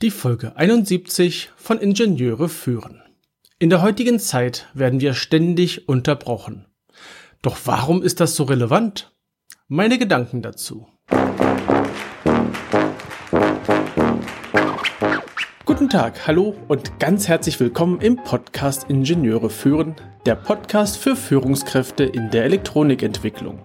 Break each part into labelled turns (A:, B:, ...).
A: Die Folge 71 von Ingenieure führen. In der heutigen Zeit werden wir ständig unterbrochen. Doch warum ist das so relevant? Meine Gedanken dazu. Guten Tag, hallo und ganz herzlich willkommen im Podcast Ingenieure führen, der Podcast für Führungskräfte in der Elektronikentwicklung.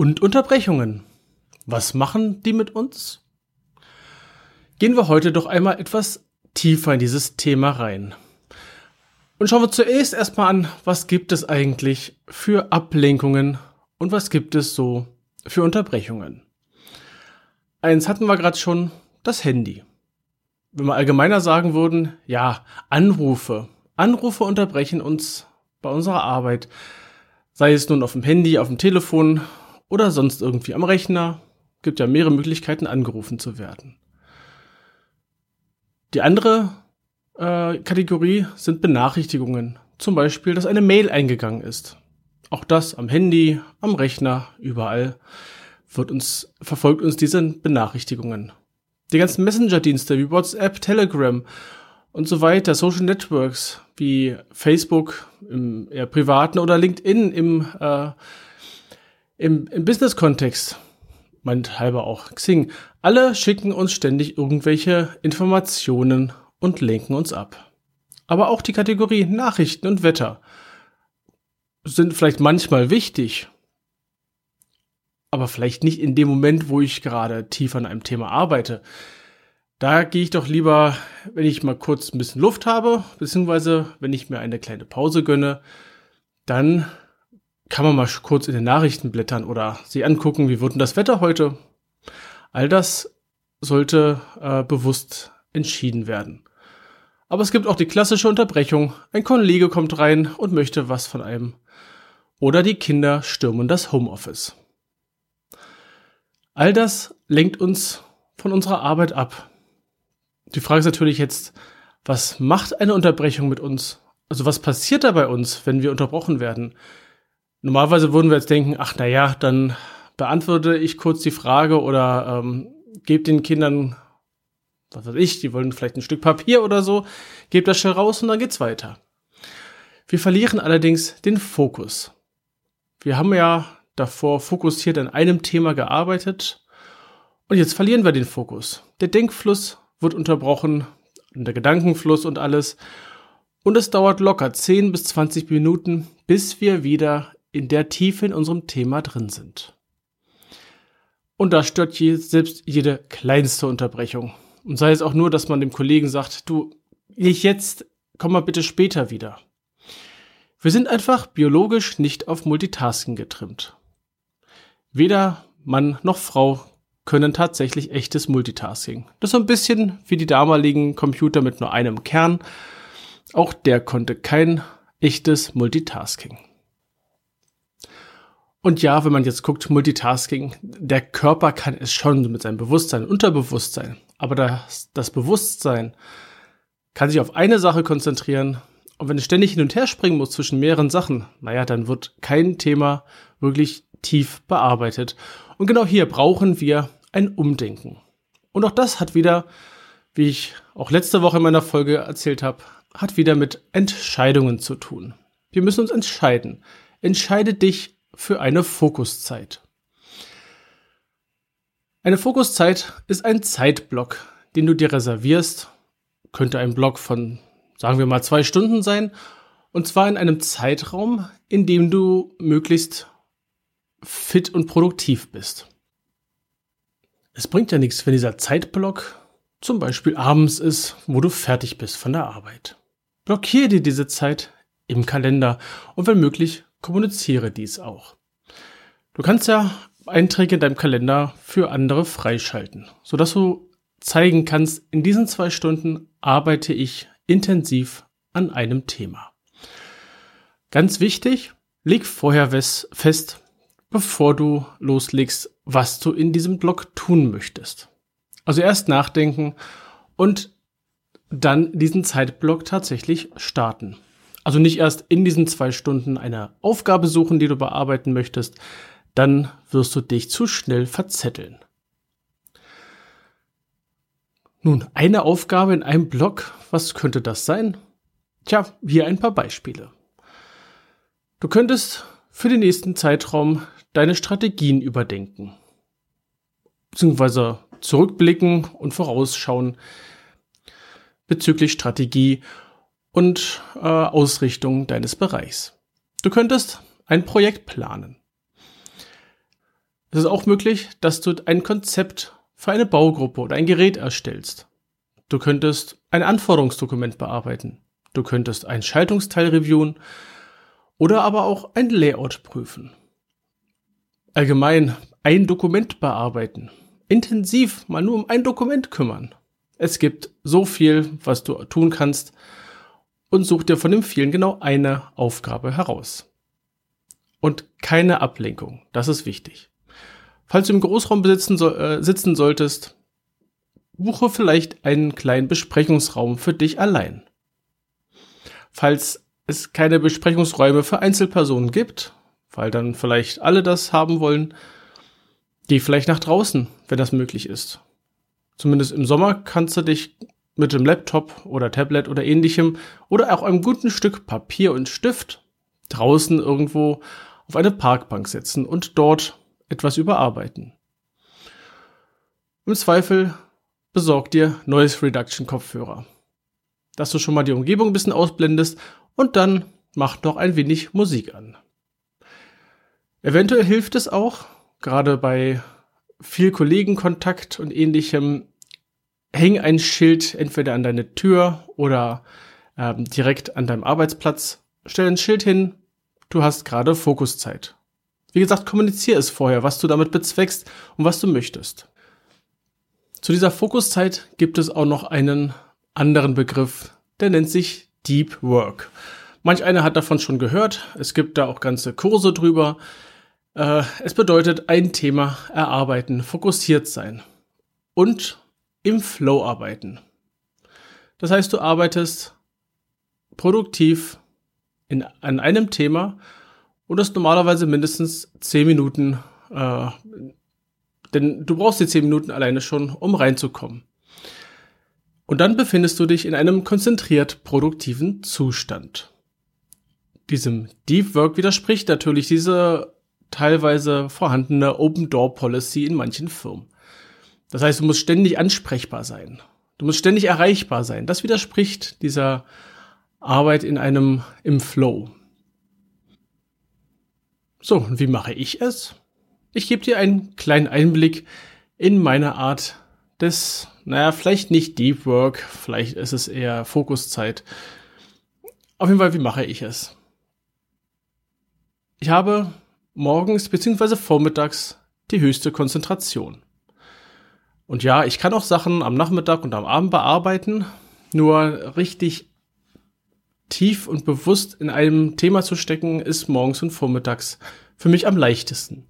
A: und Unterbrechungen. Was machen die mit uns? Gehen wir heute doch einmal etwas tiefer in dieses Thema rein. Und schauen wir zuerst erstmal an, was gibt es eigentlich für Ablenkungen und was gibt es so für Unterbrechungen. Eins hatten wir gerade schon, das Handy. Wenn wir allgemeiner sagen würden, ja, Anrufe. Anrufe unterbrechen uns bei unserer Arbeit. Sei es nun auf dem Handy, auf dem Telefon oder sonst irgendwie am Rechner. Gibt ja mehrere Möglichkeiten, angerufen zu werden. Die andere äh, Kategorie sind Benachrichtigungen. Zum Beispiel, dass eine Mail eingegangen ist. Auch das am Handy, am Rechner, überall wird uns, verfolgt uns diese Benachrichtigungen. Die ganzen Messenger-Dienste wie WhatsApp, Telegram und so weiter, Social Networks wie Facebook im eher privaten oder LinkedIn im äh, im, im Business-Kontext, meint halber auch Xing, alle schicken uns ständig irgendwelche Informationen und lenken uns ab. Aber auch die Kategorie Nachrichten und Wetter sind vielleicht manchmal wichtig, aber vielleicht nicht in dem Moment, wo ich gerade tief an einem Thema arbeite. Da gehe ich doch lieber, wenn ich mal kurz ein bisschen Luft habe, beziehungsweise wenn ich mir eine kleine Pause gönne, dann kann man mal kurz in den Nachrichten blättern oder sie angucken, wie wird denn das Wetter heute? All das sollte äh, bewusst entschieden werden. Aber es gibt auch die klassische Unterbrechung. Ein Kollege kommt rein und möchte was von einem. Oder die Kinder stürmen das Homeoffice. All das lenkt uns von unserer Arbeit ab. Die Frage ist natürlich jetzt, was macht eine Unterbrechung mit uns? Also was passiert da bei uns, wenn wir unterbrochen werden? Normalerweise würden wir jetzt denken, ach na ja, dann beantworte ich kurz die Frage oder ähm, gebe den Kindern, was weiß ich, die wollen vielleicht ein Stück Papier oder so, gebe das schnell raus und dann geht's weiter. Wir verlieren allerdings den Fokus. Wir haben ja davor fokussiert an einem Thema gearbeitet und jetzt verlieren wir den Fokus. Der Denkfluss wird unterbrochen, der Gedankenfluss und alles. Und es dauert locker 10 bis 20 Minuten, bis wir wieder in der Tiefe in unserem Thema drin sind. Und da stört je, selbst jede kleinste Unterbrechung. Und sei es auch nur, dass man dem Kollegen sagt, du, nicht jetzt, komm mal bitte später wieder. Wir sind einfach biologisch nicht auf Multitasking getrimmt. Weder Mann noch Frau können tatsächlich echtes Multitasking. Das ist so ein bisschen wie die damaligen Computer mit nur einem Kern. Auch der konnte kein echtes Multitasking. Und ja, wenn man jetzt guckt, Multitasking, der Körper kann es schon mit seinem Bewusstsein, Unterbewusstsein. Aber das, das Bewusstsein kann sich auf eine Sache konzentrieren. Und wenn es ständig hin und her springen muss zwischen mehreren Sachen, naja, dann wird kein Thema wirklich tief bearbeitet. Und genau hier brauchen wir ein Umdenken. Und auch das hat wieder, wie ich auch letzte Woche in meiner Folge erzählt habe, hat wieder mit Entscheidungen zu tun. Wir müssen uns entscheiden. Entscheide dich für eine Fokuszeit. Eine Fokuszeit ist ein Zeitblock, den du dir reservierst. Könnte ein Block von, sagen wir mal, zwei Stunden sein. Und zwar in einem Zeitraum, in dem du möglichst fit und produktiv bist. Es bringt ja nichts, wenn dieser Zeitblock zum Beispiel abends ist, wo du fertig bist von der Arbeit. Blockiere dir diese Zeit im Kalender und wenn möglich kommuniziere dies auch. Du kannst ja Einträge in deinem Kalender für andere freischalten, sodass du zeigen kannst, in diesen zwei Stunden arbeite ich intensiv an einem Thema. Ganz wichtig, leg vorher fest, bevor du loslegst, was du in diesem Blog tun möchtest. Also erst nachdenken und dann diesen Zeitblock tatsächlich starten. Also nicht erst in diesen zwei Stunden eine Aufgabe suchen, die du bearbeiten möchtest, dann wirst du dich zu schnell verzetteln. Nun, eine Aufgabe in einem Block, was könnte das sein? Tja, hier ein paar Beispiele. Du könntest für den nächsten Zeitraum deine Strategien überdenken, beziehungsweise zurückblicken und vorausschauen bezüglich Strategie und äh, Ausrichtung deines Bereichs. Du könntest ein Projekt planen. Es ist auch möglich, dass du ein Konzept für eine Baugruppe oder ein Gerät erstellst. Du könntest ein Anforderungsdokument bearbeiten. Du könntest ein Schaltungsteil reviewen oder aber auch ein Layout prüfen. Allgemein ein Dokument bearbeiten. Intensiv mal nur um ein Dokument kümmern. Es gibt so viel, was du tun kannst und such dir von dem vielen genau eine Aufgabe heraus. Und keine Ablenkung, das ist wichtig. Falls du im Großraum besitzen, so, äh, sitzen solltest, buche vielleicht einen kleinen Besprechungsraum für dich allein. Falls es keine Besprechungsräume für Einzelpersonen gibt, weil dann vielleicht alle das haben wollen, geh vielleicht nach draußen, wenn das möglich ist. Zumindest im Sommer kannst du dich mit dem Laptop oder Tablet oder ähnlichem oder auch einem guten Stück Papier und Stift draußen irgendwo auf eine Parkbank setzen und dort etwas überarbeiten. Im Zweifel besorg dir Noise Reduction Kopfhörer, dass du schon mal die Umgebung ein bisschen ausblendest und dann mach noch ein wenig Musik an. Eventuell hilft es auch, gerade bei viel Kollegenkontakt und ähnlichem, häng ein Schild entweder an deine Tür oder ähm, direkt an deinem Arbeitsplatz. Stell ein Schild hin, du hast gerade Fokuszeit. Wie gesagt, kommuniziere es vorher, was du damit bezweckst und was du möchtest. Zu dieser Fokuszeit gibt es auch noch einen anderen Begriff, der nennt sich Deep Work. Manch einer hat davon schon gehört, es gibt da auch ganze Kurse drüber. Äh, es bedeutet ein Thema erarbeiten, fokussiert sein und im Flow arbeiten. Das heißt, du arbeitest produktiv in, an einem Thema und das normalerweise mindestens 10 Minuten, äh, denn du brauchst die 10 Minuten alleine schon, um reinzukommen. Und dann befindest du dich in einem konzentriert produktiven Zustand. Diesem Deep Work widerspricht natürlich diese teilweise vorhandene Open Door Policy in manchen Firmen. Das heißt, du musst ständig ansprechbar sein. Du musst ständig erreichbar sein. Das widerspricht dieser Arbeit in einem im Flow. So, und wie mache ich es? Ich gebe dir einen kleinen Einblick in meine Art des, naja, vielleicht nicht Deep Work, vielleicht ist es eher Fokuszeit. Auf jeden Fall, wie mache ich es? Ich habe morgens bzw. vormittags die höchste Konzentration. Und ja, ich kann auch Sachen am Nachmittag und am Abend bearbeiten, nur richtig tief und bewusst in einem Thema zu stecken, ist morgens und vormittags für mich am leichtesten.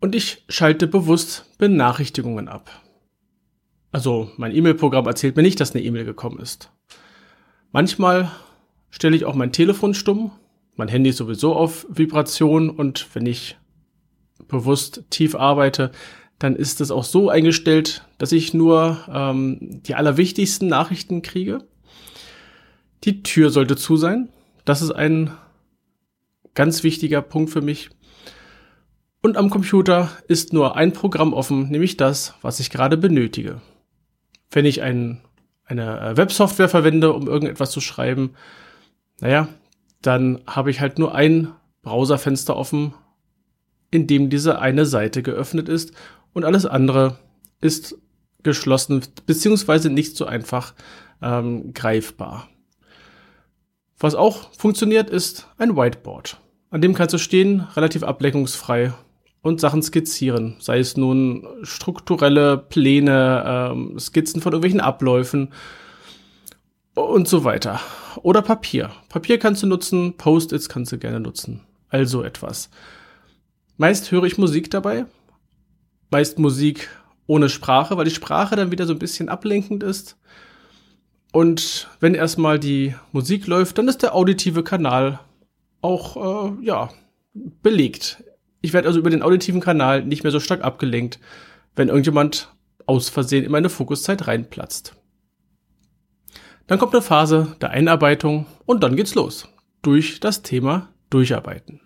A: Und ich schalte bewusst Benachrichtigungen ab. Also mein E-Mail-Programm erzählt mir nicht, dass eine E-Mail gekommen ist. Manchmal stelle ich auch mein Telefon stumm, mein Handy ist sowieso auf Vibration und wenn ich bewusst tief arbeite, dann ist es auch so eingestellt, dass ich nur ähm, die allerwichtigsten Nachrichten kriege. Die Tür sollte zu sein. Das ist ein ganz wichtiger Punkt für mich. Und am Computer ist nur ein Programm offen, nämlich das, was ich gerade benötige. Wenn ich ein, eine äh, Websoftware verwende, um irgendetwas zu schreiben, naja, dann habe ich halt nur ein Browserfenster offen, in dem diese eine Seite geöffnet ist und alles andere ist geschlossen beziehungsweise nicht so einfach ähm, greifbar. Was auch funktioniert, ist ein Whiteboard. An dem kannst du stehen, relativ ablenkungsfrei und Sachen skizzieren, sei es nun strukturelle Pläne, ähm, Skizzen von irgendwelchen Abläufen und so weiter. Oder Papier. Papier kannst du nutzen, Post-its kannst du gerne nutzen. Also etwas. Meist höre ich Musik dabei. Meist Musik ohne Sprache, weil die Sprache dann wieder so ein bisschen ablenkend ist. Und wenn erstmal die Musik läuft, dann ist der auditive Kanal auch, äh, ja, belegt. Ich werde also über den auditiven Kanal nicht mehr so stark abgelenkt, wenn irgendjemand aus Versehen in meine Fokuszeit reinplatzt. Dann kommt eine Phase der Einarbeitung und dann geht's los. Durch das Thema durcharbeiten.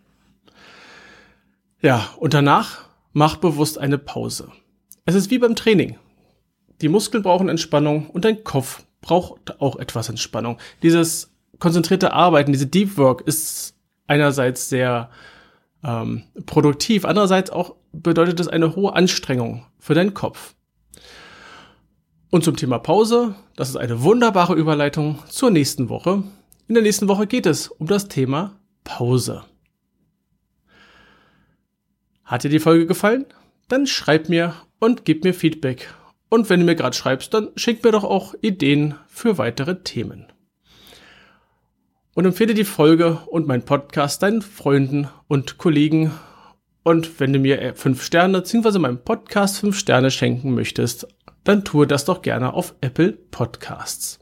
A: Ja, und danach mach bewusst eine Pause. Es ist wie beim Training. Die Muskeln brauchen Entspannung und dein Kopf braucht auch etwas Entspannung. Dieses konzentrierte Arbeiten, diese Deep Work ist einerseits sehr ähm, produktiv, andererseits auch bedeutet es eine hohe Anstrengung für deinen Kopf. Und zum Thema Pause, das ist eine wunderbare Überleitung zur nächsten Woche. In der nächsten Woche geht es um das Thema Pause. Hat dir die Folge gefallen? Dann schreib mir und gib mir Feedback. Und wenn du mir gerade schreibst, dann schick mir doch auch Ideen für weitere Themen. Und empfehle die Folge und meinen Podcast deinen Freunden und Kollegen. Und wenn du mir fünf Sterne bzw. meinem Podcast fünf Sterne schenken möchtest, dann tue das doch gerne auf Apple Podcasts.